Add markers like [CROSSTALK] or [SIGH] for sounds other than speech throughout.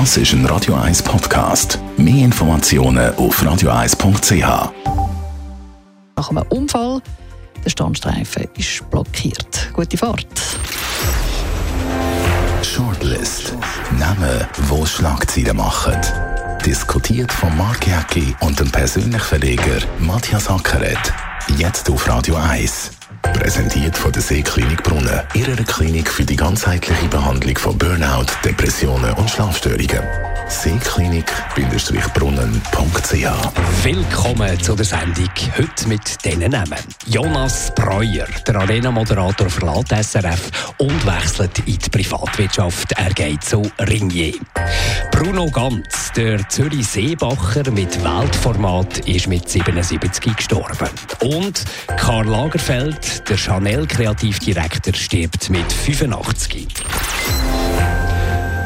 Das ist ein Radio 1 Podcast. Mehr Informationen auf radio1.ch. Nach einem Unfall, der Standstreifen ist blockiert. Gute Fahrt. Shortlist. Namen, wo Schlagzeilen machen. Diskutiert von Mark Jäcki und dem persönlichen Verleger Matthias Ackeret. Jetzt auf Radio 1. Präsentiert von der Seeklinik Brunnen. Ihrer Klinik für die ganzheitliche Behandlung von Burnout, Depressionen und Schlafstörungen. Seeklinik-brunnen.ch Willkommen zu der Sendung. Heute mit diesen Namen. Jonas Breuer, der Arena-Moderator, verlässt SRF und wechselt in die Privatwirtschaft. Er geht zu Ringier. Bruno Ganz, der Zürich Seebacher mit Weltformat, ist mit 77 gestorben. Und Karl Lagerfeld, der Chanel-Kreativdirektor, stirbt mit 85.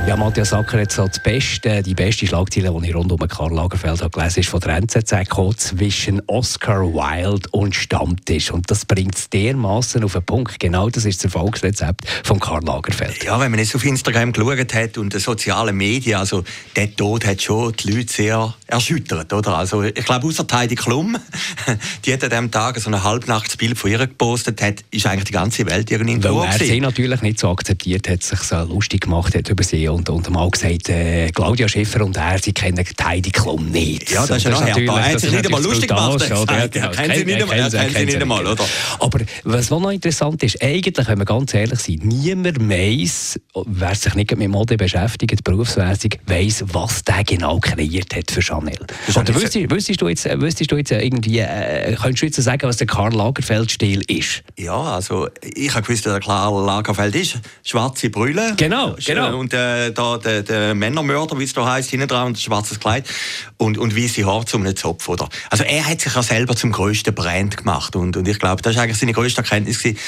Ja, Matthias Acker hat so das beste, die beste Schlagzeile, die ich rund um Karl Lagerfeld habe gelesen ist von der NZZ gekommen, zwischen Oscar Wilde und Stammtisch. Und das bringt es dermaßen auf den Punkt. Genau das ist das Erfolgsrezept von Karl Lagerfeld. Ja, wenn man jetzt auf Instagram geschaut hat und die sozialen Medien, also der Tod hat schon die Leute sehr erschüttert, oder? Also ich glaube, außer Heidi Klum, [LAUGHS] die hat an diesem Tag so ein Halbnachtsbild von ihr gepostet, hat, ist eigentlich die ganze Welt irgendwie Weil er sie natürlich nicht so akzeptiert hat, sich so lustig gemacht hat über sie und, und mal gesagt, äh, Claudia Schiffer und er, sie kennen Heidi Klum nicht. Ja, das ist ja natürlich... Er hat sich nicht einmal lustig gemacht. Er kennt sie nicht einmal, oder? Aber was noch interessant ist, eigentlich, wenn wir ganz ehrlich sind, niemand weiss, wer sich nicht mit Mode beschäftigt, berufsmäßig, weiss, was der genau kreiert hat für Chanel. Oder wüsstest, wüsstest, du jetzt, wüsstest du jetzt irgendwie, äh, könntest du jetzt sagen, was der Karl Lagerfeld-Stil ist? Ja, also ich habe gewusst, wer der Karl Lagerfeld ist. Schwarze Brille. Genau, genau. Und äh, da der, der Männermörder, wie es da heisst, hinten dran, und schwarzes Kleid und, und weiße Haare zum einem Zopf. Oder? Also er hat sich ja selber zum grössten Brand gemacht und, und ich glaube, das war eigentlich seine grösste Erkenntnis. Gewesen.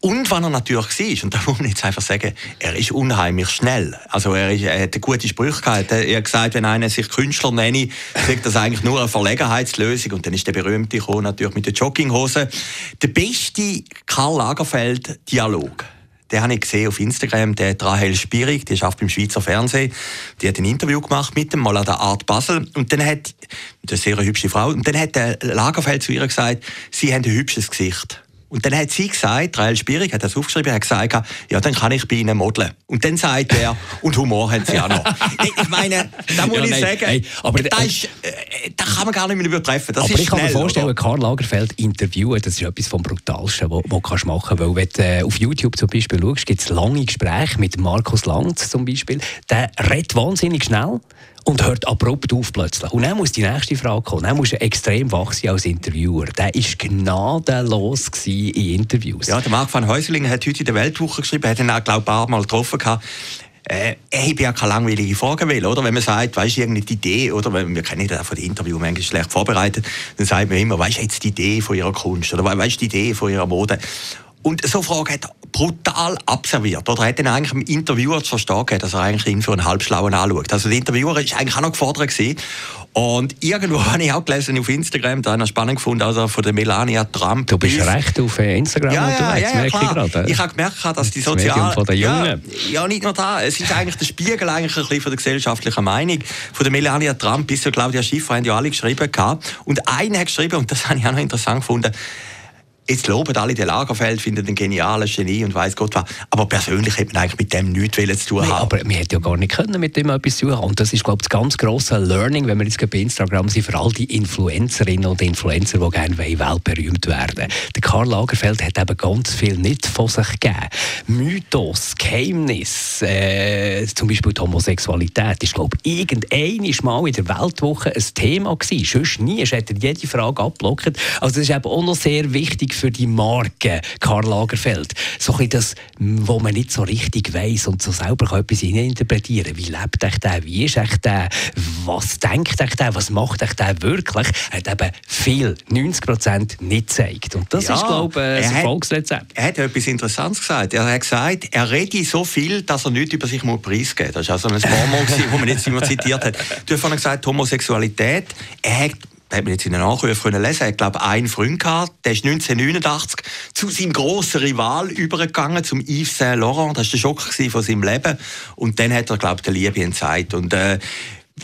Und wenn er natürlich war, und da [LAUGHS] muss man jetzt einfach sagen, er ist unheimlich schnell. Also er, ist, er hat eine gute Sprüche gehabt. Er hat gesagt, wenn einer sich Künstler nenne, sagt das eigentlich nur eine Verlegenheitslösung. Und dann ist der berühmte gekommen, natürlich mit der Jogginghose. Der beste Karl Lagerfeld-Dialog den habe ich gesehen auf Instagram, der Rahel Spierig, die arbeitet beim Schweizer Fernsehen, die hat ein Interview gemacht mit dem, mal an der Art Basel, und dann hat, das ist eine sehr hübsche Frau, und dann hat der Lagerfeld zu ihr gesagt, sie haben ein hübsches Gesicht. Und dann hat sie gesagt, Rael Spierig hat das aufgeschrieben, hat gesagt, ja, dann kann ich bei Ihnen modeln. Und dann sagt er, und Humor haben Sie auch noch. [LAUGHS] ich meine, da muss ja, ich nein, sagen, hey, aber, das, ist, äh, das kann man gar nicht mehr übertreffen. Das aber ich kann schnell, mir vorstellen, oder? Karl Lagerfeld interviewen, das ist etwas vom Brutalsten, was du kannst machen kannst. Weil wenn du äh, auf YouTube zum Beispiel schaust, gibt es lange Gespräche mit Markus Lanz zum Beispiel. Der redet wahnsinnig schnell und hört abrupt auf plötzlich. Und dann muss die nächste Frage kommen. Dann muss er extrem wach sein als Interviewer. Der war gnadenlos in Interviews. Ja, der Marc van Häuselingen hat heute in der Weltwoche geschrieben, hat ihn auch, glaube ich, ein paar Mal getroffen. Gehabt. Äh, er habe ja keine langweilige Frage will, oder? Wenn man sagt, weißt du, irgendeine Idee, oder? Wir kennen das von den Interviews manchmal schlecht vorbereitet, dann sagt man immer, weißt du jetzt die Idee von ihrer Kunst, oder weißt du die Idee von ihrer Mode? Und so eine Frage hat brutal abserviert. Oder hat dann eigentlich dem Interviewer zu verstehen dass er eigentlich ihn für einen Halbschlauen anschaut. Also der Interviewer war eigentlich auch noch gefordert gewesen. Und irgendwo [LAUGHS] habe ich auch gelesen auf Instagram, da habe ich spannend gefunden, also von der Melania Trump. Du bist recht auf Instagram ja, unterwegs, ja, ja, merke ich gerade. gerade. Ich habe gemerkt, dass die sozialen... von der Jungen. Ja, ja, nicht nur da. Es ist eigentlich der Spiegel eigentlich ein bisschen von der gesellschaftlichen Meinung. Von der Melania Trump bis zu Claudia Schiffer haben ja alle geschrieben. Gehabt. Und einer hat geschrieben, und das habe ich auch noch interessant gefunden, Jetzt loben alle den Lagerfeld, finden den genialen Genie und weiß Gott was. Aber persönlich hätte man eigentlich mit dem nichts zu tun Nein, haben. aber wir hätten ja gar nicht können mit dem etwas zu tun Und das ist, glaube ich, das ganz grosse Learning, wenn wir jetzt bei Instagram sind, für all die Influencerinnen und Influencer, die gerne weltberühmt werden Der Karl Lagerfeld hat eben ganz viel nicht von sich gegeben. Mythos, Geheimnis, äh, zum Beispiel die Homosexualität, ist, glaube ich, irgendein Mal in der Weltwoche ein Thema gewesen. Sonst nie. Es hat jede Frage abblockt. Also das ist eben auch noch sehr wichtig für die Marke Karl Lagerfeld. So ein das, wo man nicht so richtig weiß und so selber kann etwas interpretieren Wie lebt echt der? Wie ist echt der? Was denkt echt der? Was macht echt der wirklich? Hat eben viel, 90 Prozent, nicht gezeigt. Und das Ja, ist, glaube ich, er hat- Erfolgsrezept. Er hat etwas Interessantes gesagt. Er hat gesagt, er rede so viel, dass er nichts über sich muss preisgeben muss. Das war also ein Vormod, das man jetzt immer zitiert hat. Du hast vorhin gesagt, Homosexualität. Er hat hat man jetzt in den Nachrufen lesen, er hat, glaube einen Freund gehabt, der ist 1989 zu seinem grossen Rival übergegangen, zum Yves Saint Laurent. Das war der Schock von seinem Leben. Und dann hat er, glaube ich, der Liebe entzeigt. Und, äh,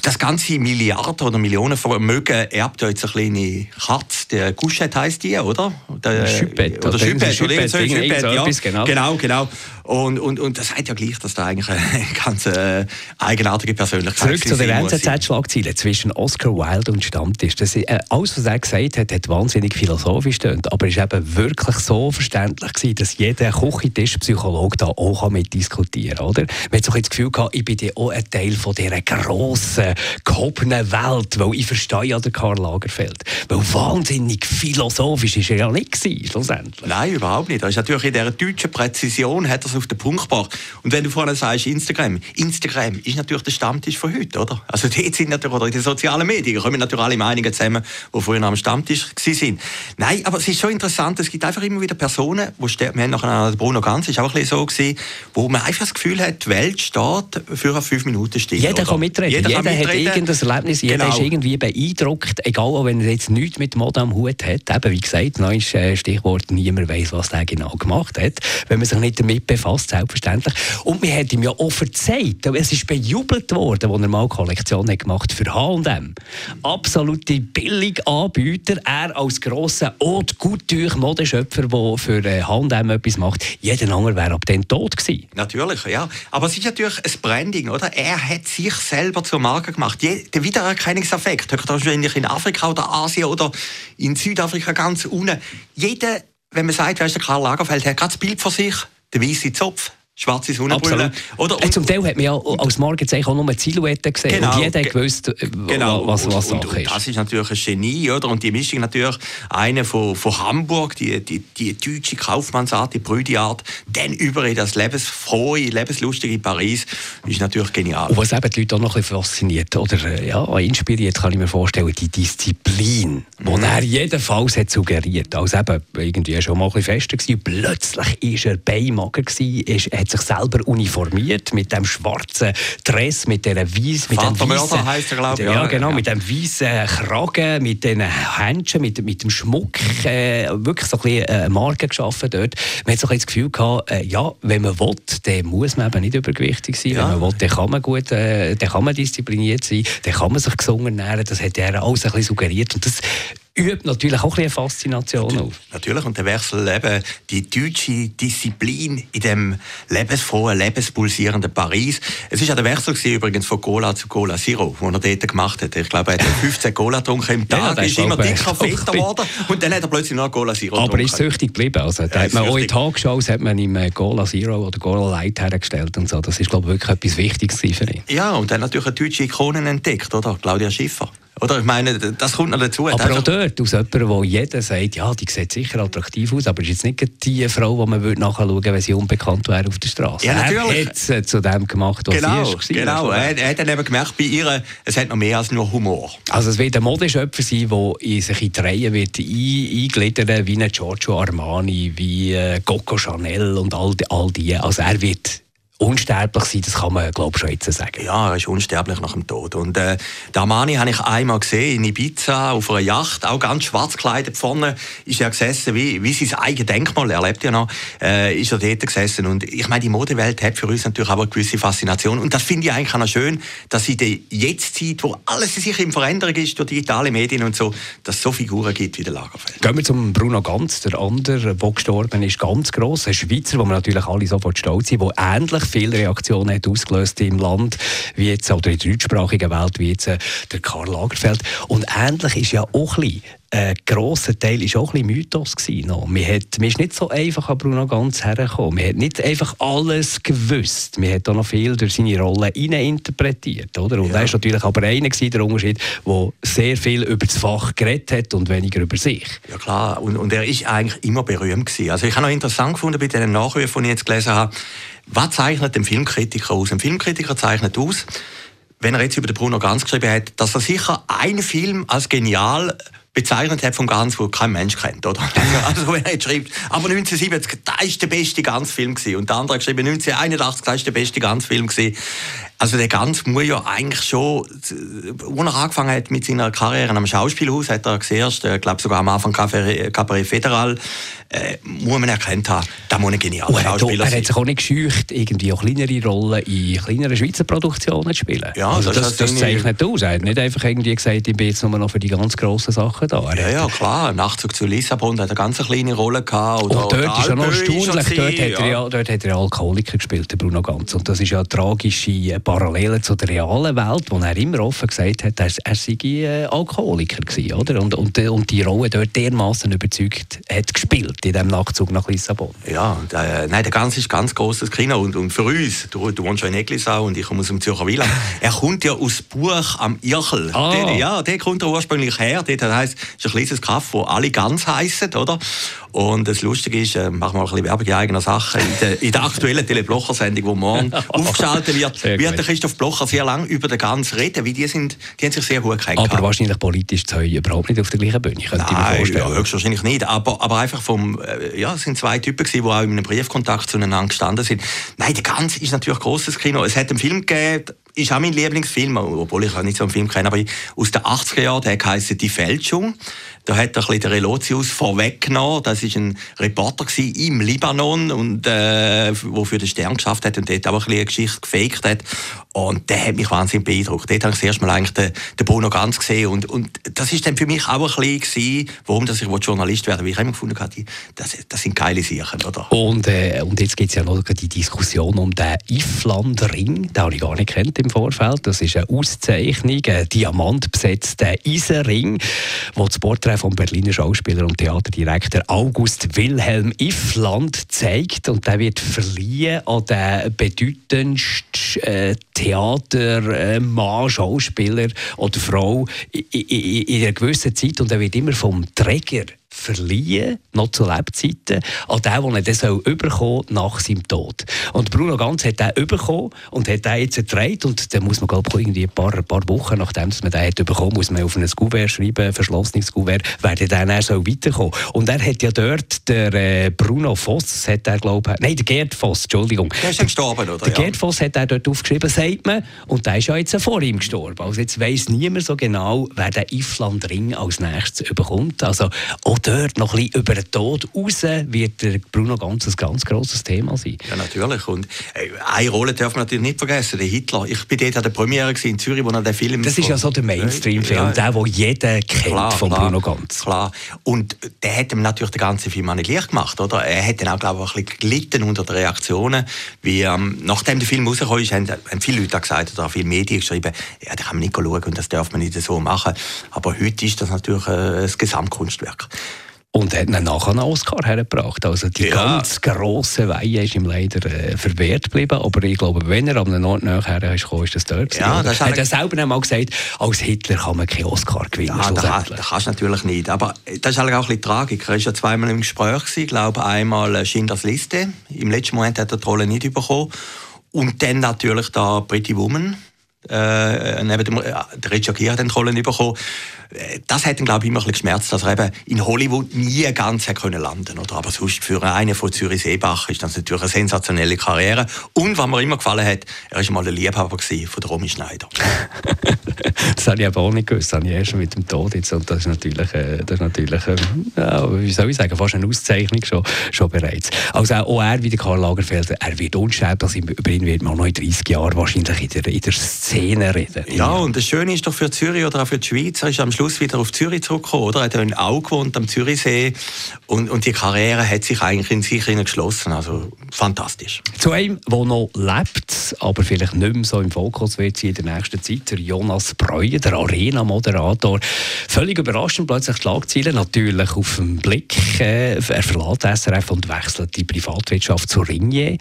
das ganze Milliarden oder Millionen Vermögen erbt jetzt eine kleine Katze, der Guschet heisst die, oder? Der, Schüppet. Oder Schüppet, oder so, Schüppet, ja. Genau. genau, genau. Und, und, und das sagt ja gleich, dass da eigentlich eine [LAUGHS] ganz äh, eigenartige Persönlichkeit ist. Zurück zu der NZZ-Schlagzeile zwischen Oscar Wilde und Stammtisch. Das, äh, alles, was er gesagt hat, hat wahnsinnig philosophisch stöhnt, aber es war eben wirklich so verständlich gewesen, dass jeder Küchentischpsychologe da auch mitdiskutieren kann, oder? Man hat so das Gefühl gehabt, ich bin auch ein Teil von dieser grossen, gehobenen Welt, weil ich verstehe ja den Karl Lagerfeld. Weil wahnsinnig philosophisch ist er ja nicht gewesen, schlussendlich. Nein, überhaupt nicht. Das ist natürlich in dieser deutschen Präzision hat er das auf den Punkt gebracht. Und wenn du vorhin sagst, Instagram, Instagram ist natürlich der Stammtisch von heute, oder? Also dort sind natürlich, oder in den sozialen Medien kommen natürlich alle Meinungen zusammen, die früher am Stammtisch waren. Nein, aber es ist schon interessant, es gibt einfach immer wieder Personen, wo wir haben nachher Bruno Ganz, ist auch ein bisschen so gewesen, wo man einfach das Gefühl hat, die Welt steht für eine 5 Minuten still. Jeder oder? kann mitreden, jeder, jeder kann mitreden. hat irgendein Erlebnis, jeder genau. ist irgendwie beeindruckt, egal ob wenn er jetzt nichts mit Mode am Hut hat, eben wie gesagt, neues äh, Stichwort, niemand weiß, was der genau gemacht hat, wenn man sich nicht damit befasst fast selbstverständlich. Und man hat ihm ja auch verzeiht. Es ist bejubelt worden, als er mal Kollektion hat gemacht für H&M. Absolute Billiganbieter. Er als grosser Haute Couture Modeschöpfer, der für H&M etwas macht. Jeder andere wäre ab dann tot gewesen. Natürlich, ja. Aber es ist natürlich ein Branding, oder? Er hat sich selber zur Marke gemacht. Der Wiedererkennungseffekt, wahrscheinlich in Afrika oder Asien oder in Südafrika ganz unten. Jeder wenn man sagt, wer ist der Karl Lagerfeld, hat gerade das Bild von sich der weiße Zopf. Schwarze Sonnenbrille. Oder, und, zum Teil hat man ja als Markenzeichen auch nur eine Silhouette gesehen genau, und jeder hat gewusst, äh, genau, was, was und, Sache ist. Das ist natürlich ein Genie, oder? Und die Mischung natürlich, eine von, von Hamburg, die, die, die deutsche Kaufmannsart, die Brüdiart, dann über in das lebensfrohe, lebenslustige Paris, ist natürlich genial. Und was eben die Leute auch noch ein bisschen fasziniert oder äh, ja, inspiriert, kann ich mir vorstellen, die Disziplin, mhm. die er jedenfalls hat suggeriert. Also eben irgendwie schon mal ein bisschen fester gewesen, plötzlich war er Beimager gewesen, ist, hat sich selber uniformiert mit dem schwarzen Dress, mit der Weiss, mit dem weißen, heisst er, glaube ich. Ja, genau, ja. mit dem weißen Kragen, mit den Händchen, mit, mit dem Schmuck, äh, wirklich so ein bisschen eine Marke geschaffen dort. Man hat so ein das Gefühl gehabt, äh, ja, wenn man will, dann muss man eben nicht übergewichtig sein. Ja. Wenn man will, dann kann man gut, äh, dann kann man diszipliniert sein, dann kann man sich gesungen ernähren. Das hat er alles ein bisschen suggeriert und das übt natürlich auch ein eine Faszination auf. Natürlich, und der Wechsel eben, die deutsche Disziplin in dem lebensfrohen, lebenspulsierenden Paris. Es war ja der Wechsel gewesen, übrigens von Cola zu Cola Zero, den er dort gemacht hat. Ich glaube, er hat [LAUGHS] 15 Cola getrunken im Tag, ja, ist immer dicker, fetter geworden und dann hat er plötzlich noch Cola Zero Aber er ist süchtig geblieben. Also, da hat man auch in Tagshows hat man ihm äh, Cola Zero oder Cola Light hergestellt und so. Das ist, glaube ich, wirklich etwas Wichtiges für ihn. Ja, und dann natürlich eine deutsche Ikone entdeckt, oder? Claudia Schiffer. Oder ich meine, das kommt noch dazu. Aber auch dort, aus jemandem, wo jeder sagt, ja, die sieht sicher attraktiv aus, aber ist jetzt nicht die Frau, die man würde nachschauen würde, wenn sie unbekannt wäre auf der Straße. Ja, natürlich. Er hat es zu dem gemacht, was genau, sie ist. Genau, er, er hat dann eben gemerkt, bei ihr, es hat noch mehr als nur Humor. Also es wird ein Modeschöpfer sein, der sich in die Reihe wird eingliedern wie ein Giorgio Armani, wie äh, Coco Chanel und all die, all die. Also er wird unsterblich sein, das kann man, glaube ich, schon jetzt sagen. Ja, er ist unsterblich nach dem Tod. Und äh, den Armani habe ich einmal gesehen in Ibiza auf einer Yacht, auch ganz schwarz gekleidet. Vorne ist er gesessen, wie, wie sein eigenes Denkmal, er lebt ja noch, äh, ist er dort gesessen. Und ich meine, die Modewelt hat für uns natürlich auch eine gewisse Faszination. Und das finde ich eigentlich auch schön, dass in der Jetztzeit, wo alles sich in Veränderung ist durch digitale Medien und so, dass es so Figuren gibt wie der Lagerfeld. Gehen wir zum Bruno Ganz, der andere, der gestorben ist, ganz gross, ein Schweizer, wo wir natürlich alle sofort stolz sind, der ähnlich viele Reaktionen hat ausgelöst im Land, wie jetzt, oder in der deutschsprachigen Welt, wie jetzt äh, der Karl Lagerfeld. Und ähnlich ist ja auch ein bisschen ein grosser Teil war auch ein bisschen Mythos. Noch. Man, hat, man ist nicht so einfach an Bruno Ganz hergekommen. Man hat nicht einfach alles gewusst. Man hat auch noch viel durch seine Rolle interpretiert. Oder? Und ja. er war natürlich aber einer, der Unterschied, der sehr viel über das Fach geredet hat und weniger über sich. Ja klar, und, und er ist eigentlich immer berühmt. Gewesen. Also ich habe noch interessant gefunden bei den Nachrufen, die ich jetzt gelesen habe, was zeichnet den Filmkritiker aus? Ein Filmkritiker zeichnet aus, wenn er jetzt über den Bruno Ganz geschrieben hat, dass er sicher einen Film als genial bezeichnet hat vom Ganz, wo kein Mensch kennt, oder? [LAUGHS] also wenn er jetzt schreibt, aber 1970, das ist der beste Ganzfilm gewesen. Und der andere hat geschrieben, 1981, das ist der beste Ganzfilm gewesen. Also der Ganz muss ja eigentlich schon, als er angefangen hat mit seiner Karriere am Schauspielhaus, hat er zuerst, ich glaube sogar am Anfang Cabaret Federal, äh, muss man erkannt haben, da muss ein genialer Schauspieler sein. Er hat sich auch nicht gescheucht, irgendwie auch kleinere Rollen in kleineren Schweizer Produktionen zu spielen. Ja, also das, das, das zeichnet aus. Er hat nicht einfach irgendwie gesagt, ich bin jetzt nur noch für die ganz grossen Sachen da. Er ja, ja, klar. Im Nachzug zu Lissabon hat er eine ganz kleine Rolle gehabt. Oder, und dort ist er noch erstaunlich. Dort, hat er ja, dort hat er Alkoholiker gespielt, der Bruno Ganz. Und das ist ja eine tragische Parallele zu der realen Welt, wo er immer offen gesagt hat, er, er sei äh, Alkoholiker gewesen, oder? Und, und, und die Rolle dort dermaßen überzeugt hat gespielt in diesem Nachzug nach Lissabon. Ja, der, nein, der Ganz ist ein ganz grosses Kino. Und, und für uns, du, du wohnst ja in Eglisau und ich komme aus dem Zürcher Wieland, [LAUGHS] er kommt ja aus Buch am Irchel. Ah. Der, ja, der kommt ursprünglich her. Dort heisst, es ist ein kleines Kaff, wo alle ganz heißen, oder? Und das Lustige ist, äh, machen wir ein bisschen Werbung in eigener Sache, in der, in der aktuellen Tele-Blocher-Sendung, die morgen [LAUGHS] aufgeschaltet wird, wird der Christoph Blocher sehr lange über den Ganz reden, weil die, sind, die haben sich sehr gut kennengelernt. Aber wahrscheinlich politisch zwei überhaupt nicht auf der gleichen Bühne, könnte Nein, ich mir vorstellen. Ja, höchstwahrscheinlich nicht. Aber, aber einfach vom, äh, ja, es sind zwei Typen gewesen, die auch in einem Briefkontakt zueinander gestanden sind. Nein, der Ganz ist natürlich ein grosses Kino. Es hat einen Film gegeben, ist auch mein Lieblingsfilm, obwohl ich nicht so einen Film kenne, aber aus den 80er Jahren, der heisst «Die Fälschung». Da hat er den Relotius vorweggenommen. Das war ein Reporter im Libanon, und, äh, der für den Stern geschafft hat und dort auch ein eine Geschichte gefaked hat. Und der hat mich wahnsinnig beeindruckt. Dort habe ich das erste Mal eigentlich den, den Bruno Ganz gesehen. Und, und das ist dann für mich auch ein bisschen, warum dass ich Journalist werden Wie ich immer gefunden habe, das, das sind geile Sachen. Oder? Und, äh, und jetzt gibt es ja noch die Diskussion um den Ifland-Ring. Den habe ich gar nicht kennt im Vorfeld. Das ist eine Auszeichnung, ein diamantbesetzter Eisenring, wo das Porträt vom Berliner Schauspieler und Theaterdirektor August Wilhelm Ifland zeigt. Und der wird verliehen an den bedeutendsten äh, Theatermann, Schauspieler oder Frau in, in, in einer gewissen Zeit. Und er wird immer vom Träger verliehen, noch zu Lebzeiten, an den, den er dann soll überkommen nach seinem Tod. Und Bruno Ganz hat den bekommen und hat den jetzt erträgt und dann muss man glaube ich irgendwie ein paar, ein paar Wochen, nachdem man den hat bekommen, muss man auf ein Kuvert schreiben, ein verschlossenes Kuvert, wer dann er soll weiterkommen. Und er hat ja dort, der äh, Bruno Voss, hat er glaube nein, der Gerd Voss, Entschuldigung. Der ist ja gestorben, oder? Der ja. Gerd Voss hat er dort aufgeschrieben, sagt man, und der ist ja jetzt vor ihm gestorben. Also jetzt weiss niemand so genau, wer den Ifland Ring als nächstes bekommt. Also auch dort noch ein bisschen über den Tod raus wird der Bruno ganz ein ganz grosses Thema sein. Ja, natürlich. Und äh, eine Rolle darf man natürlich nicht vergessen, der Hitler. Ich bin dort an der Premiere in Zürich, wo er den Film... Das ist ja so der Mainstream-Film, ja. der, den jeder kennt klar, von Bruno Ganz. Klar. Und der hat ihm natürlich den ganzen Film auch nicht leicht gemacht, oder? Er hat dann auch, glaube ich, ein bisschen gelitten unter den Reaktionen. Wie, ähm, nachdem der Film rausgekommen ist, haben, haben viele Leute gesagt, oder auch viele Medien geschrieben, ja, da kann man nicht schauen und das darf man nicht so machen. Aber heute ist das natürlich äh, ein Gesamtkunstwerk. Und hat dann nachher einen Oscar hergebracht. Also die ja. ganz grosse Weihe ist ihm leider äh, verwehrt geblieben. Aber ich glaube, wenn er an einem Ort nachher ist gekommen, ist das dort. Ja, das hat er selber einmal gesagt, als Hitler kann man keinen Oscar gewinnen. Ja, das, das kannst du natürlich nicht. Aber das ist auch ein bisschen Tragik. Er war ja zweimal im Gespräch. Ich glaube, einmal äh, Schindlers Liste. Im letzten Moment hat er die Rolle nicht bekommen. Und dann natürlich da Pretty Woman. Äh, neben dem, äh, der Richard Gere hat die Rolle bekommen. Äh, das hat ihn, glaube ich, immer ein bisschen geschmerzt, dass er eben in Hollywood nie ganz hat können landen oder Aber sonst für einen von Zürich Seebach ist das natürlich eine sensationelle Karriere. Und was mir immer gefallen hat, er war mal der Liebhaber von der Romy Schneider. [LAUGHS] das habe ich aber auch nicht gewusst. Das habe ich erst mit dem Tod jetzt. Und das ist natürlich, äh, das ist natürlich äh, ja, wie soll ich sagen, fast eine Auszeichnung schon, schon bereits. Also auch er, wie der Karl Lagerfeld, er wird dass über ihn wird man noch in 30 Jahren wahrscheinlich in der, in der Szene reden. Ja, und das Schöne ist doch für Zürich oder auch für die Schweiz, er ist am Schluss wieder auf Zürich zurückgekommen, oder? Er hat in Au gewohnt, am Zürichsee. Und, und die Karriere hat sich eigentlich in sich geschlossen. Also fantastisch. Zu einem, der noch lebt, aber vielleicht nicht mehr so im Fokus wird in der nächsten Zeit, der Jonas Breuer, der Arena-Moderator. Völlig überraschend plötzlich Schlagzeilen, natürlich auf den Blick. Er verlässt SRF und wechselt die Privatwirtschaft zu Ringier.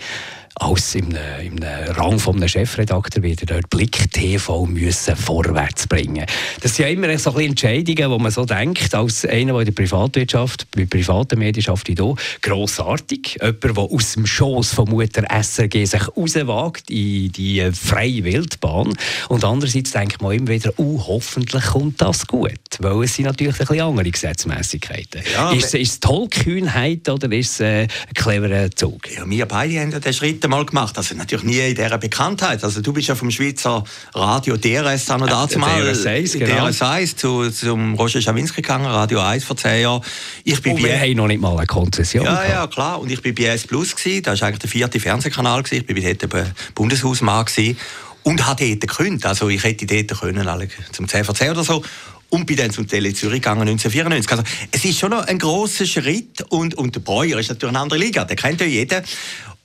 Als im, im Rang von einem Chefredakteur wieder dort Blick TV müssen vorwärts bringen. Das sind ja immer so ein Entscheidungen, wo man so denkt, als einer, der in der Privatwirtschaft, bei privaten Medien arbeitet, hier, grossartig. Jemand, der aus dem Schoss von Mutter SRG sich rauswagt in die freie Wildbahn. Und andererseits denkt man immer wieder, uh, hoffentlich kommt das gut. Weil es sind natürlich ein bisschen andere Gesetzmäßigkeiten. Ja, ist, es Tollkühnheit oder ist es ein cleverer Zug? Ja, wir beide haben den Schritt mal gemacht. Also natürlich nie in dieser Bekanntheit. Also du bist ja vom Schweizer Radio DRS an und dazu mal. DRS 1, genau. DRS 1 zu, zum Roger Schawinski gegangen, Radio 1 vor zehn Jahren. Ich bin und wir haben noch nicht mal eine Konzession. Ja, ja, klar. Und ich bin bei S Plus gewesen. Das war eigentlich der vierte Fernsehkanal gewesen. Ich bin dort Bundeshausmann gewesen. Und habe dort gekündigt. Also ich hätte dort können, alle zum CVC oder so und bin dann zum Tele Zürich gegangen 1994. Also es ist schon noch ein großer Schritt und, und der Breuer ist natürlich eine andere Liga, der kennt ja jeder.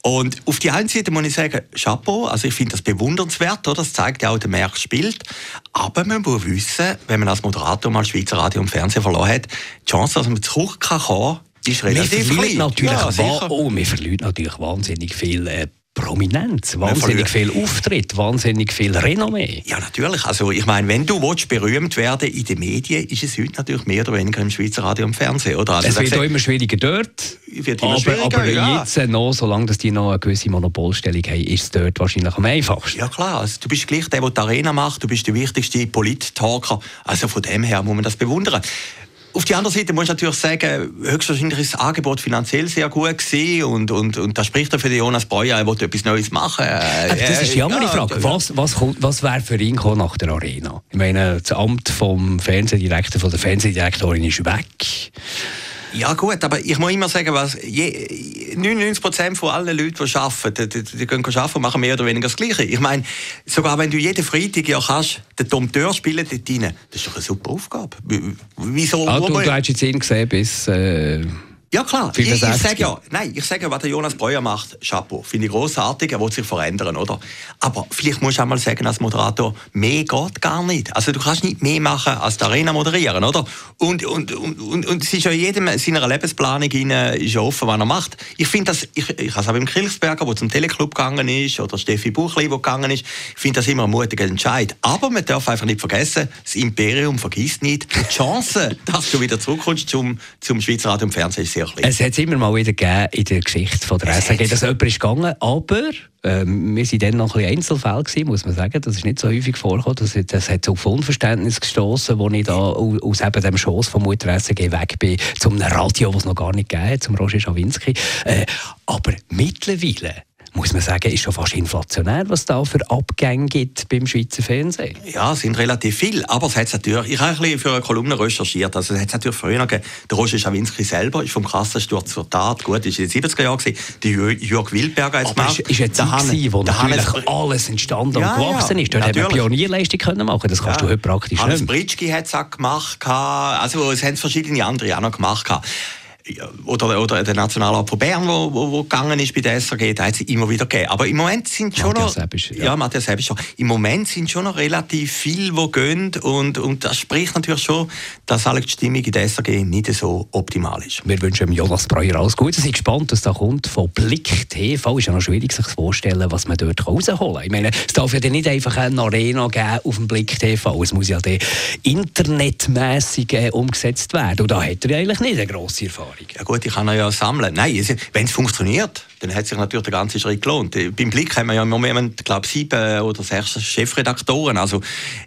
Und auf die einen Seite muss ich sagen, Chapeau, also ich finde das bewundernswert, oder? das zeigt ja auch, der Markt spielt. Aber man muss wissen, wenn man als Moderator mal Schweizer Radio und Fernsehen verloren hat, die Chance, dass man zurück kann ist relativ klein. Natürlich ja, oh, wir verlieren natürlich wahnsinnig viel äh, Prominenz, wahnsinnig viel Auftritt, wahnsinnig viel Renommee. Ja, natürlich. Also, ich meine, wenn du willst, berühmt werden in den Medien, ist es heute natürlich mehr oder weniger im Schweizer Radio und Fernsehen. Oder? Also, es wird auch immer schwieriger dort. Wird immer aber, schwieriger, aber ja. jetzt noch, solange dass die noch eine gewisse Monopolstellung haben, ist es dort wahrscheinlich am einfachsten. Ja klar, also, du bist gleich der, der die Arena macht, du bist der wichtigste Polit-Talker. Also von dem her muss man das bewundern. Auf die andere Seite muss ich natürlich sagen, höchstwahrscheinlich ist das Angebot finanziell sehr gut gewesen und, und, und das spricht ja für den Jonas Breuer, er will etwas Neues machen. Aber das ist die andere Frage. Was, was, was wäre für ihn nach der Arena? Ich meine, das Amt vom Fernsehdirektor, von der Fernsehdirektorin ist weg. Ja gut, aber ich muss immer sagen, was je, 99% von allen Leuten, die arbeiten, die, die, die gehen arbeiten und machen mehr oder weniger das Gleiche. Ich meine, sogar wenn du jeden Freitag ja kannst, den Dompteur spielen dort rein, das ist doch eine super Aufgabe. Wieso? Ah, du, du hast jetzt ihn gesehen bis... Äh ja klar, ich, ich sage ja, nein, ich sage, was der Jonas Breuer macht, Chapeau, finde ich großartig, er will sich verändern, oder? Aber vielleicht musst du auch mal sagen als Moderator, mehr geht gar nicht. Also du kannst nicht mehr machen als die Arena moderieren, oder? Und, und, und, und, und es ist ja jedem in seiner Lebensplanung rein, ist ja offen, was er macht. Ich finde das, ich, ich habe es auch beim Kilchsberger, der zum Teleclub gegangen ist, oder Steffi Buchli, der gegangen ist, ich finde das immer ein mutiger Entscheid. Aber man darf einfach nicht vergessen, das Imperium vergisst nicht, die Chance, [LAUGHS] dass du wieder zurückkommst zum, zum Schweizer Radio und Fernsehen klein. Es hat es immer mal wieder gegeben in der Geschichte von der SRG, dass jemand ist gegangen, aber äh, wir waren dann noch ein bisschen Einzelfälle gewesen, muss man sagen. Das ist nicht so häufig vorgekommen. Das, das hat auf Unverständnis gestoßen, wo ich da aus eben dem Schoss von Mutter SRG weg bin, zum Radio, das es noch gar nicht gegeben hat, zum Roger Schawinski. Äh, aber mittlerweile muss man sagen, ist schon fast inflationär, was da für Abgänge gibt beim Schweizer Fernsehen. Ja, es sind relativ viele, aber es hat natürlich, ich habe ein bisschen für eine Kolumne recherchiert, also es hat natürlich früher gegeben, der Roger Schawinski selber ist vom Kassensturz zur Tat, gut, ist in den 70er Jahren gewesen, die Jörg Wilberger als Mann. ist eine Zeit gewesen, wo natürlich Hannes, alles entstanden ja, und gewachsen ist. Dort hat man Pionierleistung können machen, das kannst ja. du heute praktisch Hannes nicht. Hannes Britschki hat es auch gemacht, also es haben verschiedene andere auch noch gemacht oder, oder der Nationalrat von Bern, wo, wo, wo gegangen ist bei der SRG, da hat es immer wieder gegeben. Aber im Moment sind schon Matthias noch... Ebisch, ja. ja, Matthias Ebisch schon. Im Moment sind schon noch relativ viele, die gehen und, und das spricht natürlich schon, dass alle die Stimmung in der SRG nicht so optimal ist. Wir wünschen Jonas Breuer alles Gute. Bin gespannt, was da kommt von Blick TV. Ist ja noch schwierig, sich vorzustellen, was man dort rausholen kann. Ich meine, es darf ja nicht einfach eine Arena geben auf dem Blick TV. Es muss ja internetmässig äh, umgesetzt werden. Und da hat er ja eigentlich nicht eine grosse Erfahrung. Erfahrung. Ja gut, ich kann ja sammeln. Nein, wenn es funktioniert, dann hat sich natürlich der ganze Schritt gelohnt. Beim Blick haben wir ja im Moment, glaube sieben oder sechs Chefredaktoren. Also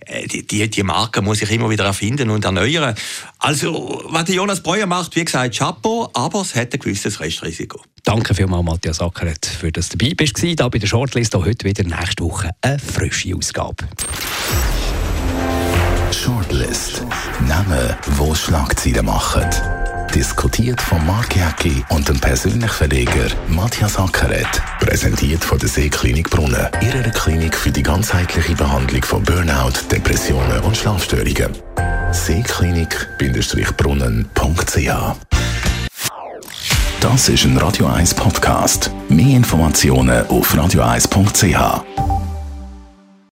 äh, die, die, die Marke muss ich immer wieder erfinden und erneuern. Also, was Jonas Breuer macht, wie gesagt, Chapeau, aber es hat ein gewisses Restrisiko. Danke vielmals, Matthias Ackeret, für das du dabei bist. Hier bei der Shortlist heute wieder nächste Woche eine frische Ausgabe. Shortlist. Namen, wo Schlagzeilen machen. Diskutiert von Mark Jäcki und dem persönlichen Verleger Matthias Ackeret. Präsentiert von der Seeklinik Brunnen. Ihrer Klinik für die ganzheitliche Behandlung von Burnout, Depressionen und Schlafstörungen. Seeklinik-brunnen.ch Das ist ein Radio 1 Podcast. Mehr Informationen auf radio1.ch.